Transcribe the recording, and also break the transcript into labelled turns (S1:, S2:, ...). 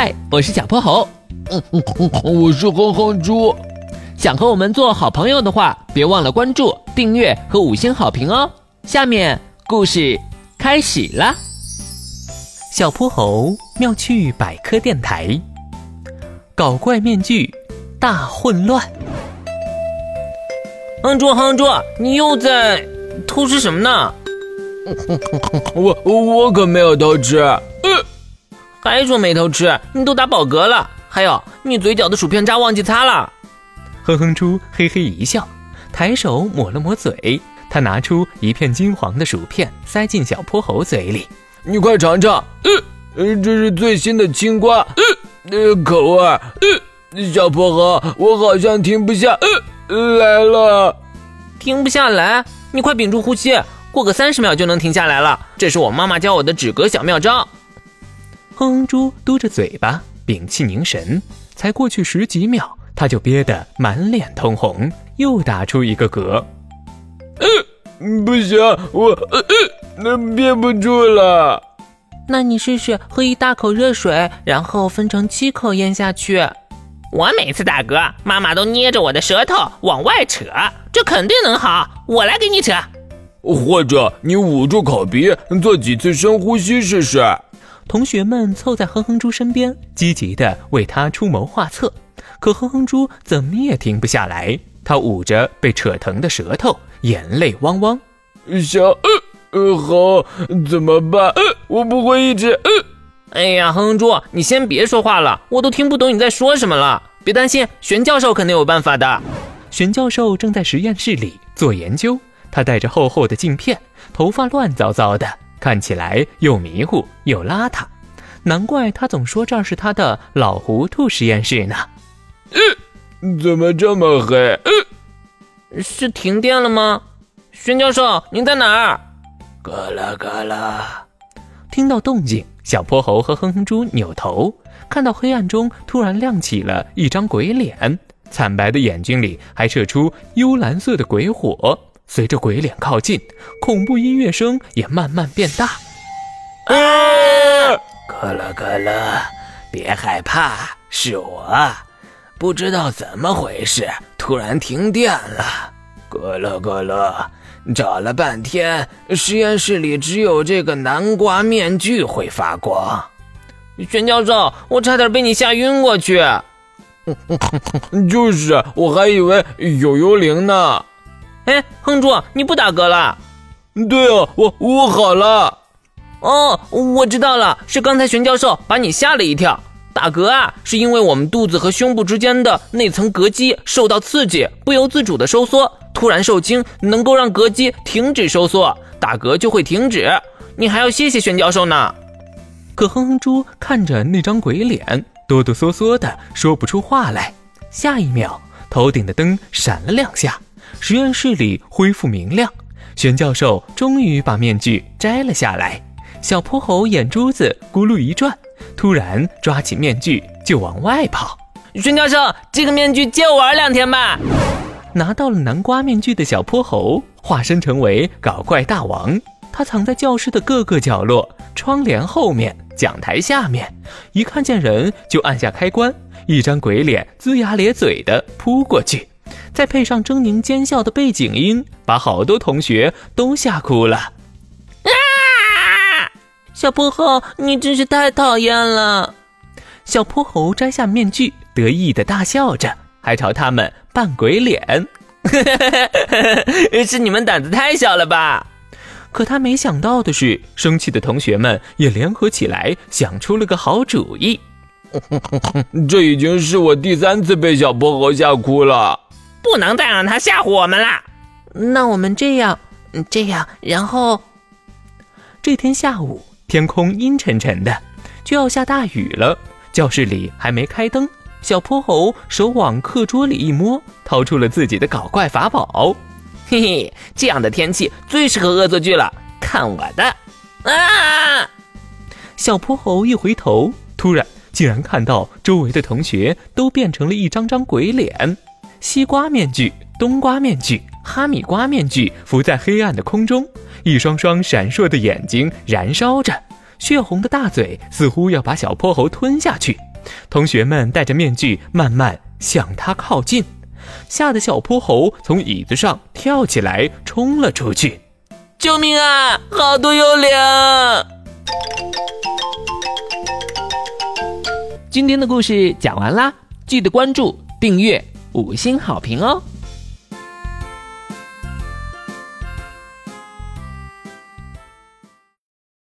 S1: 嗨，我是小泼猴。
S2: 嗯嗯嗯，我是哼哼猪。
S1: 想和我们做好朋友的话，别忘了关注、订阅和五星好评哦。下面故事开始啦。小泼猴妙趣百科电台，搞怪面具大混乱。
S3: 哼猪哼猪，你又在偷吃什么呢？
S2: 我我可没有偷吃。
S3: 还说没偷吃？你都打饱嗝了。还有，你嘴角的薯片渣忘记擦了。
S1: 哼哼猪嘿嘿一笑，抬手抹了抹嘴。他拿出一片金黄的薯片，塞进小泼猴嘴里。
S2: 你快尝尝，呃，这是最新的青瓜，呃，口味。呃，小泼猴，我好像停不下来了。
S3: 停不下来？你快屏住呼吸，过个三十秒就能停下来了。这是我妈妈教我的止嗝小妙招。
S1: 哼哼猪嘟着嘴巴，屏气凝神，才过去十几秒，他就憋得满脸通红，又打出一个嗝。
S2: 呃，不行，我呃那憋不住了。
S3: 那你试试喝一大口热水，然后分成七口咽下去。我每次打嗝，妈妈都捏着我的舌头往外扯，这肯定能好。我来给你扯，
S2: 或者你捂住口鼻，做几次深呼吸试试。
S1: 同学们凑在哼哼猪身边，积极地为他出谋划策。可哼哼猪怎么也停不下来，他捂着被扯疼的舌头，眼泪汪汪。
S2: 小呃呃猴怎么办？呃，我不会一直呃。
S3: 哎呀，哼哼猪，你先别说话了，我都听不懂你在说什么了。别担心，玄教授肯定有办法的。
S1: 玄教授正在实验室里做研究，他戴着厚厚的镜片，头发乱糟糟的。看起来又迷糊又邋遢，难怪他总说这儿是他的老糊涂实验室呢。
S2: 嗯，怎么这么黑？
S3: 嗯，是停电了吗？玄教授，您在哪儿？
S2: 咯啦咯啦，
S1: 听到动静，小泼猴和哼哼猪扭头，看到黑暗中突然亮起了一张鬼脸，惨白的眼睛里还射出幽蓝色的鬼火。随着鬼脸靠近，恐怖音乐声也慢慢变大。
S4: 啊！咯了咯了，别害怕，是我。不知道怎么回事，突然停电了。咯了咯了，找了半天，实验室里只有这个南瓜面具会发光。
S3: 玄教授，我差点被你吓晕过去。
S2: 就是，我还以为有幽灵呢。
S3: 哎，哼猪，你不打嗝了？
S2: 对啊，我我好了。
S3: 哦，我知道了，是刚才玄教授把你吓了一跳。打嗝啊，是因为我们肚子和胸部之间的那层膈肌受到刺激，不由自主的收缩，突然受惊能够让膈肌停止收缩，打嗝就会停止。你还要谢谢玄教授呢。
S1: 可哼哼猪看着那张鬼脸，哆哆嗦嗦的说不出话来。下一秒，头顶的灯闪了两下。实验室里恢复明亮，玄教授终于把面具摘了下来。小泼猴眼珠子咕噜一转，突然抓起面具就往外跑。
S3: 玄教授，这个面具借我玩两天吧。
S1: 拿到了南瓜面具的小泼猴化身成为搞怪大王，他藏在教室的各个角落、窗帘后面、讲台下面，一看见人就按下开关，一张鬼脸龇牙咧嘴的扑过去。再配上狰狞奸笑的背景音，把好多同学都吓哭了。啊！
S3: 小泼猴，你真是太讨厌了！
S1: 小泼猴摘下面具，得意的大笑着，还朝他们扮鬼脸。
S3: 是你们胆子太小了吧？
S1: 可他没想到的是，生气的同学们也联合起来，想出了个好主意。
S2: 这已经是我第三次被小泼猴吓哭了。
S3: 不能再让他吓唬我们啦！
S5: 那我们这样，这样，然后
S1: 这天下午天空阴沉沉的，就要下大雨了。教室里还没开灯，小泼猴手往课桌里一摸，掏出了自己的搞怪法宝。
S3: 嘿嘿，这样的天气最适合恶作剧了，看我的！啊！
S1: 小泼猴一回头，突然竟然看到周围的同学都变成了一张张鬼脸。西瓜面具、冬瓜面具、哈密瓜面具浮在黑暗的空中，一双双闪烁的眼睛燃烧着，血红的大嘴似乎要把小泼猴吞下去。同学们戴着面具慢慢向他靠近，吓得小泼猴从椅子上跳起来，冲了出去。
S3: 救命啊！好多幽灵！今天的故事讲完啦，记得关注、订阅、五星好评哦！